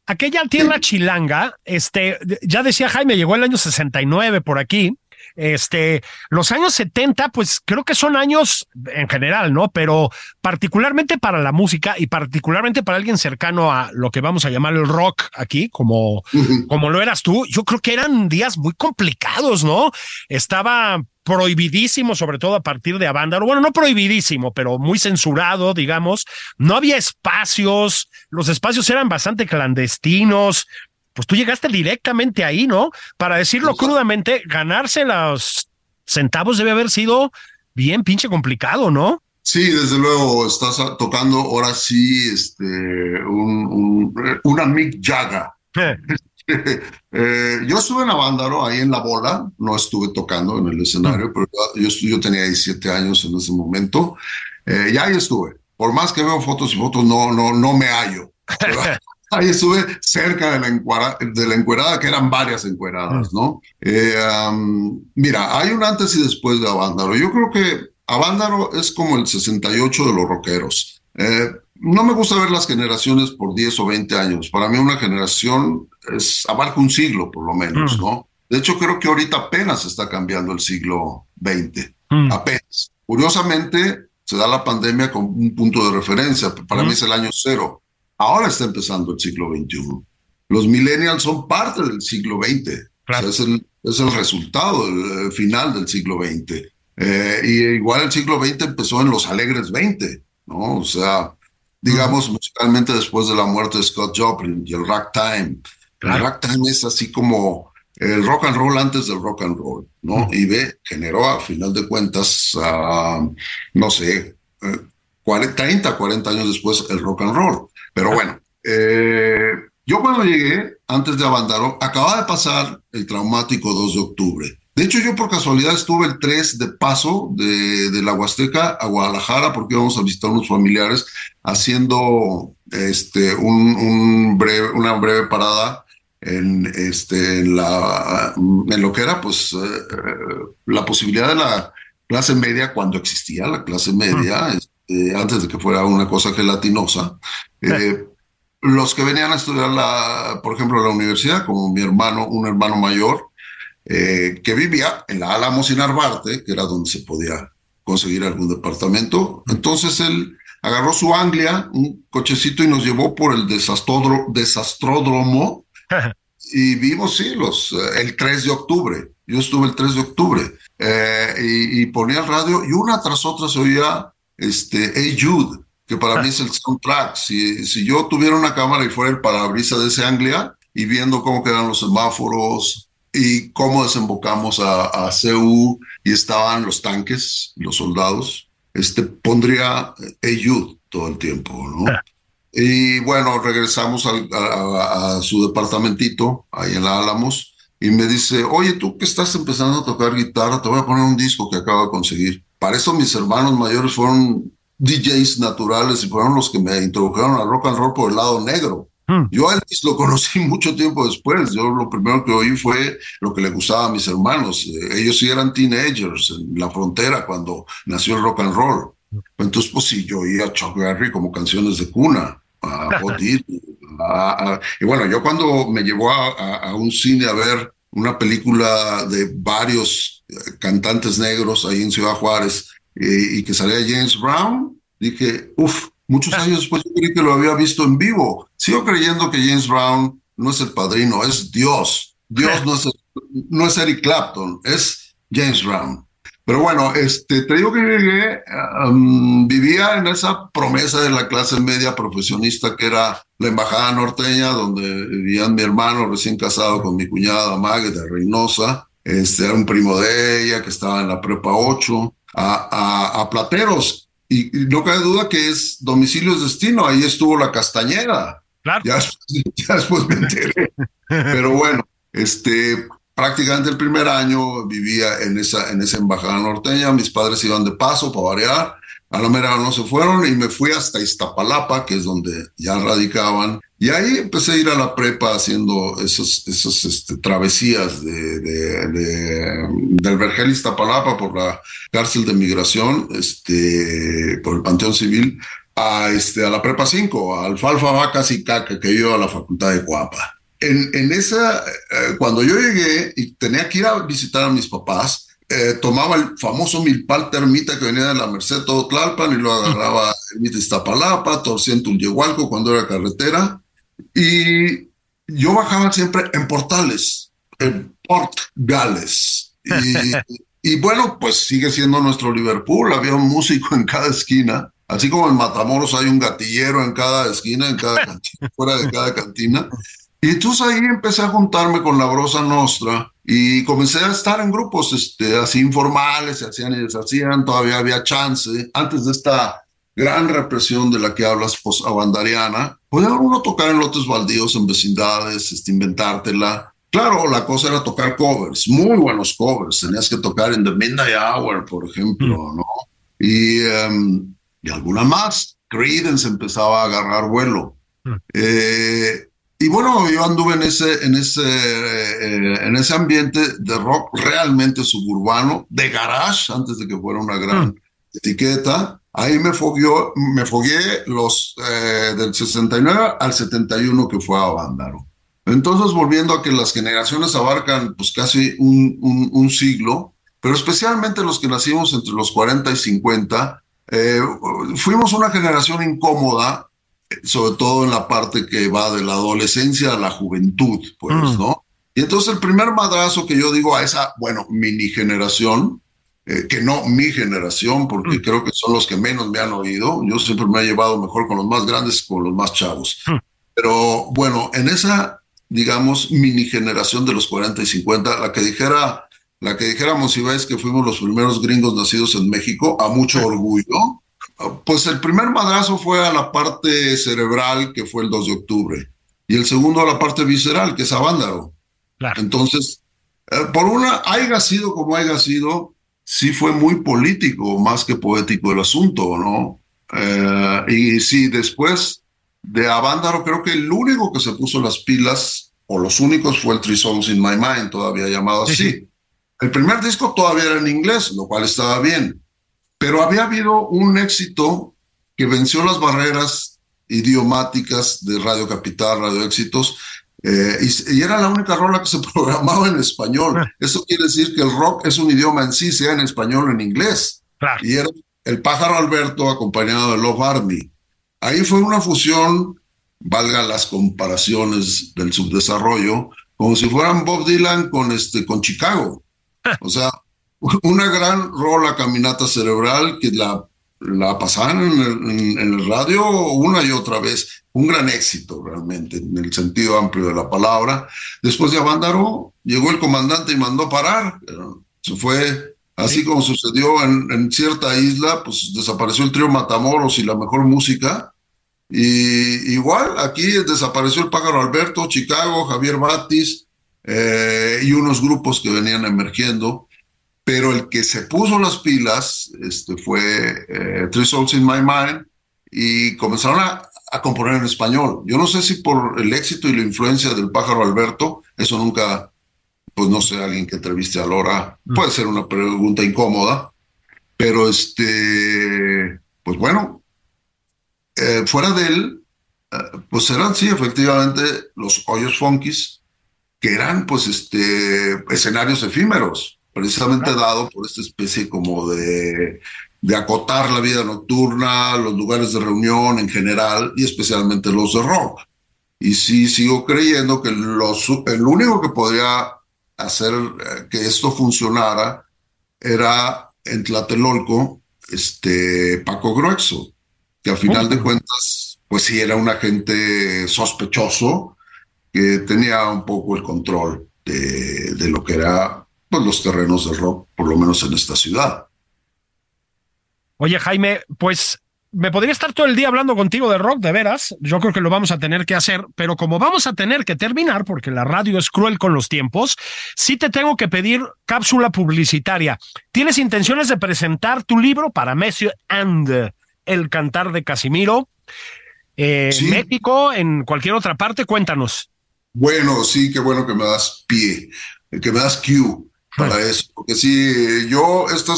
Speaker 4: aquella tierra chilanga, este, ya decía Jaime, llegó el año 69 por aquí. Este, los años 70, pues creo que son años en general, ¿no? Pero particularmente para la música y particularmente para alguien cercano a lo que vamos a llamar el rock aquí, como, como lo eras tú, yo creo que eran días muy complicados, ¿no? Estaba prohibidísimo, sobre todo a partir de Avándaro. Bueno, no prohibidísimo, pero muy censurado, digamos. No había espacios, los espacios eran bastante clandestinos. Pues tú llegaste directamente ahí, ¿no? Para decirlo crudamente, ganarse los centavos debe haber sido bien pinche complicado, ¿no?
Speaker 5: Sí, desde luego, estás tocando ahora sí este, un, una Mick Jaga. Eh. (laughs) Eh, yo estuve en Avándaro, ahí en la bola, no estuve tocando en el escenario, pero yo, yo tenía 17 años en ese momento, eh, y ahí estuve. Por más que veo fotos y fotos, no, no, no me hallo. (laughs) ahí estuve cerca de la, encuera, de la encuerada, que eran varias encueradas, ¿no? Eh, mira, hay un antes y después de Avándaro. Yo creo que Avándaro es como el 68 de los rockeros. Eh, no me gusta ver las generaciones por 10 o 20 años. Para mí una generación es, abarca un siglo, por lo menos, mm. ¿no? De hecho, creo que ahorita apenas está cambiando el siglo XX. Mm. Apenas. Curiosamente, se da la pandemia como un punto de referencia. Para mí mm. es el año cero. Ahora está empezando el siglo XXI. Los millennials son parte del siglo XX. es, el, es, el, resultado, el, final del siglo XX. Eh, y igual el siglo XX empezó en los alegres 20, ¿no? O sea, digamos, musicalmente después de la muerte de Scott Joplin y el ragtime. El ragtime es así como el rock and roll antes del rock and roll, ¿no? Y ve, generó a final de cuentas, no sé, 30, eh, 40 años después el rock and roll. Pero bueno, eh, yo cuando llegué, antes de Abandaro, acababa de pasar el traumático 2 de octubre. De hecho, yo por casualidad estuve el 3 de paso de, de, la Huasteca a Guadalajara porque íbamos a visitar unos familiares haciendo este, un, un breve, una breve parada en, este, en, la, en lo que era pues eh, la posibilidad de la clase media cuando existía la clase media, este, antes de que fuera una cosa gelatinosa. Eh, los que venían a estudiar, la, por ejemplo, la universidad, como mi hermano, un hermano mayor, eh, que vivía en la Álamos y Narvarte, que era donde se podía conseguir algún departamento. Entonces él agarró su Anglia, un cochecito, y nos llevó por el desastródromo. (laughs) y vimos, sí, los, eh, el 3 de octubre. Yo estuve el 3 de octubre. Eh, y, ponía el radio y una tras otra se oía este, Hey Jude, que para mí es el soundtrack. Si, si yo tuviera una cámara y fuera el parabrisas de ese Anglia y viendo cómo quedan los semáforos, y cómo desembocamos a, a y estaban los tanques, los soldados, este, pondría Eyud todo el tiempo, ¿no? Ah. Y bueno, regresamos a, su departamentito, ahí en la Álamos, y me dice, oye, tú que estás empezando a tocar guitarra, te voy a poner un disco que acabo de conseguir. Para eso mis hermanos mayores fueron DJs naturales y fueron los que me introdujeron al rock and roll por el lado negro. Hmm. Yo a Elvis lo (laughs) conocí mucho tiempo después. Yo lo primero que oí fue lo que le gustaba a mis hermanos. Eh, ellos sí eran teenagers en la frontera cuando nació el rock and roll. Entonces, pues sí, yo oía a Chuck Berry como canciones de cuna, a Bob (laughs) y bueno, yo cuando me llevó a, un cine a ver una película de varios cantantes negros ahí en Ciudad Juárez eh, y que salía James Brown, dije, uff, muchos años después yo creí que lo había visto en vivo. Sigo creyendo que James Brown no es el padrino, es Dios. Dios no es, no es Eric Clapton, es James Brown. Pero bueno, este, te digo que llegué, um, vivía en esa promesa de la clase media profesionista que era la embajada norteña, donde vivían mi hermano recién casado con mi cuñada Magda de Reynosa, este, era un primo de ella que estaba en la prepa 8, a, a, Plateros. Y, no cabe duda que es domicilio es destino, ahí estuvo la castañera. Claro. Ya, (laughs) ya después me enteré. Pero bueno, este, prácticamente el primer año vivía en esa, en esa embajada norteña, mis padres iban de paso para variar, a la mera no se fueron y me fui hasta Iztapalapa, que es donde ya radicaban, y ahí empecé a ir a la prepa haciendo esas, esas este, travesías de, de, del Vergel Iztapalapa por la cárcel de migración, este, por el Panteón Civil, a, este, a la prepa 5, a Alfalfa, Vacas y Caca, que yo a la facultad de Cuapa. En, esa, eh, cuando yo llegué y tenía que ir a visitar a mis papás, eh, tomaba el famoso milpal termita que venía de la Merced todo Tlalpan y lo agarraba en Iztapalapa, torcía en Tulyehualco cuando era carretera. Y yo bajaba siempre en Portales, en Port Gales. Y, (laughs) y, bueno, pues sigue siendo nuestro Liverpool. Había un músico en cada esquina. Así como en Matamoros hay un gatillero en cada esquina, en cada cantina, fuera de cada cantina. Y entonces ahí empecé a juntarme con la Brosa Nostra y comencé a estar en grupos este, así informales, se hacían y deshacían, todavía había chance. Antes de esta gran represión de la que hablas post-abandariana, podía uno tocar en lotes baldíos, en vecindades, este, inventártela. Claro, la cosa era tocar covers, muy buenos covers. Tenías que tocar en The Midnight Hour, por ejemplo, mm. ¿no? Y, um, y alguna más. Creedence empezaba a agarrar vuelo. Mm. Eh, y bueno, yo anduve en ese, en ese, eh, en ese ambiente de rock realmente suburbano, de garage, antes de que fuera una gran mm. etiqueta. Ahí me fogueó, me fogué los eh, del 69 al 71 que fue a Bándaro. Entonces, volviendo a que las generaciones abarcan pues casi un, un, siglo, pero especialmente los que nacimos entre los 40 y 50, eh, fuimos una generación incómoda sobre todo en la parte que va de la adolescencia a la juventud, pues, mm. ¿no? Y entonces el primer madrazo que yo digo a esa, bueno, mini generación, eh, que no mi generación, porque mm. creo que son los que menos me han oído, yo siempre me he llevado mejor con los más grandes que con los más chavos. Mm. Pero bueno, en esa, digamos, mini generación de los 40 y 50, la que dijera, la que dijéramos es que fuimos los primeros gringos nacidos en México, a mucho orgullo, pues el primer madrazo fue a la parte cerebral, que fue el 2 de octubre, y el segundo a la parte visceral, que es Avándaro. Entonces, eh, por una, haya sido como haya sido, sí fue muy político más que poético el asunto, ¿no? Eh, y sí, después de Avándaro, creo que el único que se puso las pilas, o los únicos, fue el Three Songs in My Mind, todavía llamado así. El primer disco todavía era en inglés, lo cual estaba bien. Pero había habido un éxito que venció las barreras idiomáticas de Radio Capital, Radio Éxitos, eh, y, era la única rola que se (laughs) programaba en español. Ah. Eso quiere decir que el rock es un idioma en sí, sea en español o en inglés. Y era el pájaro Alberto acompañado de Love Army. Ahí fue una fusión, valga las comparaciones del subdesarrollo, como si fueran Bob Dylan con, este, con Chicago. Ah. (laughs) O sea, (laughs) una gran rola caminata cerebral que la, la pasaban en el, radio una y otra vez. Un gran éxito realmente, en el sentido amplio de la palabra. Después de Avándaro, llegó el comandante y mandó parar. Se fue así como sucedió en, en, cierta isla, pues desapareció el trío Matamoros y la mejor música. Y igual aquí desapareció el pájaro Alberto, Chicago, Javier Batis eh, y unos grupos que venían emergiendo. Pero el que se puso las pilas este, fue eh, Three Souls in My Mind y comenzaron a, a, componer en español. Yo no sé si por el éxito y la influencia del pájaro Alberto, eso nunca, pues no sé, alguien que entreviste a Lora, mm. puede ser una pregunta incómoda, pero este, pues bueno, eh, fuera de él, eh, pues eran sí, efectivamente, los hoyos funkis, que eran pues este, escenarios efímeros precisamente dado por esta especie como de, de acotar la vida nocturna, los lugares de reunión en general y especialmente los de rock. Y sí sigo creyendo que los, el único que podría hacer eh, que esto funcionara era en Tlatelolco, este Paco Gruexo, que al final de cuentas, pues sí era un agente sospechoso que tenía un poco el control de, de lo que era pues, los terrenos de rock, por lo menos en esta ciudad.
Speaker 4: Oye, Jaime, pues me podría estar todo el día hablando contigo de rock, de veras. Yo creo que lo vamos a tener que hacer, pero como vamos a tener que terminar, porque la radio es cruel con los tiempos, sí te tengo que pedir cápsula publicitaria. ¿Tienes intenciones de presentar tu libro para Messi and El Cantar de Casimiro? Eh, en México, en cualquier otra parte, cuéntanos.
Speaker 5: Bueno, sí, qué bueno que me das pie, que me das cue para eso. Porque si yo, esto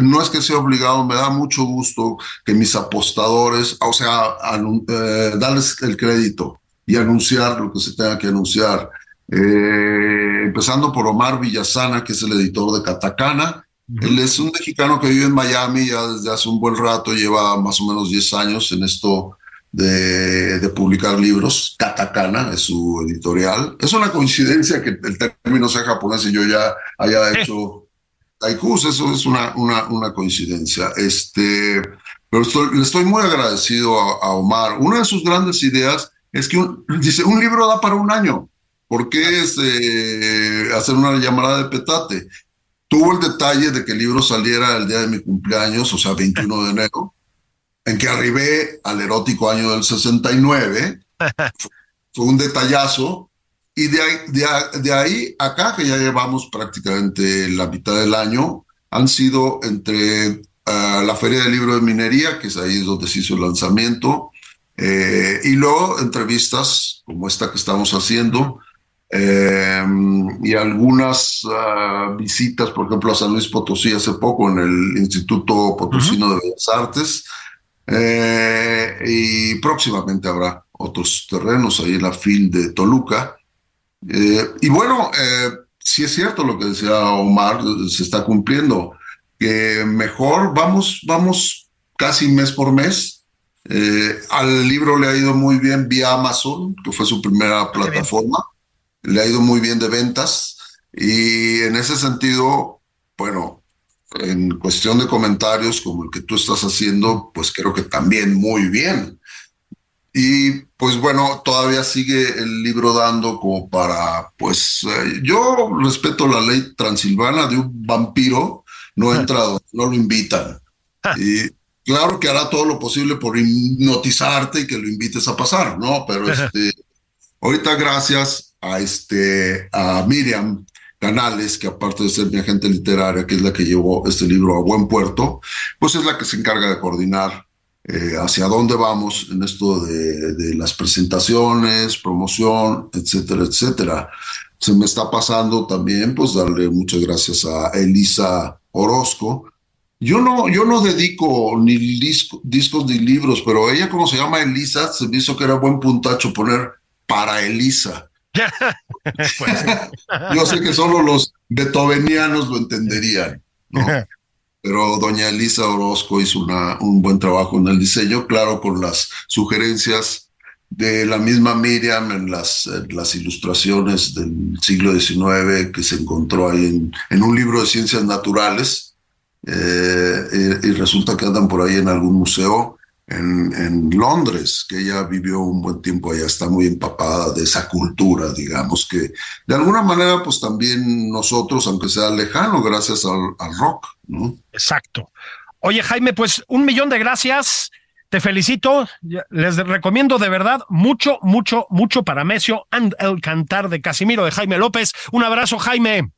Speaker 5: no es que sea obligado, me da mucho gusto que mis apostadores, o sea, eh, darles el crédito y anunciar lo que se tenga que anunciar. Eh, empezando por Omar Villasana, que es el editor de Catacana. Él es un mexicano que vive en Miami ya desde hace un buen rato, lleva más o menos 10 años en esto de, publicar libros. Katakana es su editorial. Es una coincidencia que el término sea japonés y yo ya haya hecho haikus. Eso es una, una, una coincidencia. Este, pero le estoy muy agradecido a, Omar. Una de sus grandes ideas es que dice, un libro da para un año. ¿Por qué este, hacer una llamada de petate? Tuvo el detalle de que el libro saliera el día de mi cumpleaños, o sea, 21 de enero en que arribé al erótico año del 69. (laughs) Fue un detallazo. Y de ahí, de, ahí acá, que ya llevamos prácticamente la mitad del año, han sido entre ah, la Feria del Libro de Minería, que es ahí donde se hizo el lanzamiento, eh, y luego entrevistas como esta que estamos haciendo, eh, y algunas ah, visitas, por ejemplo, a San Luis Potosí hace poco en el Instituto Potosino de Bellas Artes, eh, y próximamente habrá otros terrenos ahí en la FIL de Toluca. Eh, y bueno, eh, si es cierto lo que decía Omar, se está cumpliendo, que mejor vamos, vamos casi mes por mes. al libro le ha ido muy bien vía Amazon, que fue su primera plataforma. Le ha ido muy bien de ventas. Y en ese sentido, bueno, en cuestión de comentarios como el que tú estás haciendo, pues creo que también muy bien. Y pues bueno, todavía sigue el libro dando como para, pues eh, yo respeto la ley transilvana de un vampiro, no entra donde no lo invitan. Y claro que hará todo lo posible por hipnotizarte y que lo invites a pasar, ¿no? Pero este, ahorita gracias a, este, a Miriam, Canales, que aparte de ser mi agente literaria, que es la que llevó este libro a buen puerto, pues es la que se encarga de coordinar eh, hacia dónde vamos en esto de, las presentaciones, promoción, etcétera, etcétera. Se me está pasando también, pues darle muchas gracias a Elisa Orozco. Yo no, yo no dedico ni discos ni libros, pero ella como se llama Elisa, se me hizo que era buen puntacho poner para Elisa. (laughs) Pues Yo sé que solo los beethovenianos lo entenderían, Pero doña Elisa Orozco hizo una, un buen trabajo en el diseño, claro, con las sugerencias de la misma Miriam en las, las ilustraciones del siglo XIX que se encontró ahí en, un libro de ciencias naturales. Eh, y resulta que andan por ahí en algún museo en, Londres, que ella vivió un buen tiempo allá, está muy empapada de esa cultura, digamos, que de alguna manera, pues también nosotros, aunque sea lejano, gracias al, rock, ¿no?
Speaker 4: Exacto. Oye, Jaime, pues un millón de gracias. Te felicito, les recomiendo de verdad mucho, mucho, mucho para Mesio and el cantar de Casimiro de Jaime López. Un abrazo, Jaime.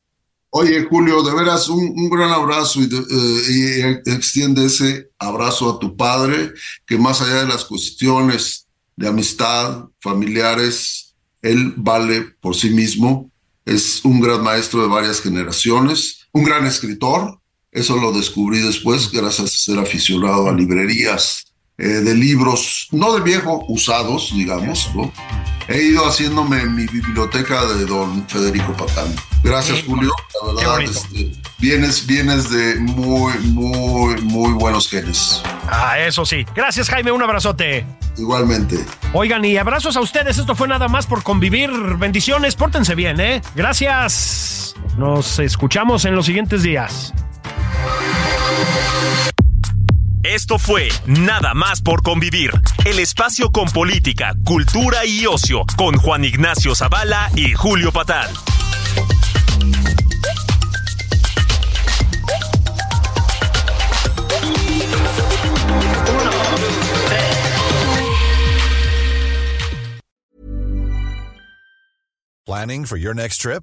Speaker 5: Oye, Julio, de veras, un, gran abrazo y, eh, y, extiende ese abrazo a tu padre, que más allá de las cuestiones de amistad, familiares, él vale por sí mismo, es un gran maestro de varias generaciones, un gran escritor, eso lo descubrí después gracias a ser aficionado a librerías eh, de libros, no de viejo, usados, digamos, ¿no? He ido haciéndome mi biblioteca de don Federico Patán. Gracias, Julio. La verdad, este, vienes, vienes de muy, muy, muy buenos genes.
Speaker 4: Ah, eso sí. Gracias, Jaime. Un abrazote.
Speaker 5: Igualmente.
Speaker 4: Oigan, y abrazos a ustedes. Esto fue nada más por convivir. Bendiciones. Pórtense bien, ¿eh? Gracias. Nos escuchamos en los siguientes días.
Speaker 1: Esto fue Nada más por convivir, el espacio con política, cultura y ocio, con Juan Ignacio Zavala y Julio Patal.
Speaker 7: Planning for your next trip?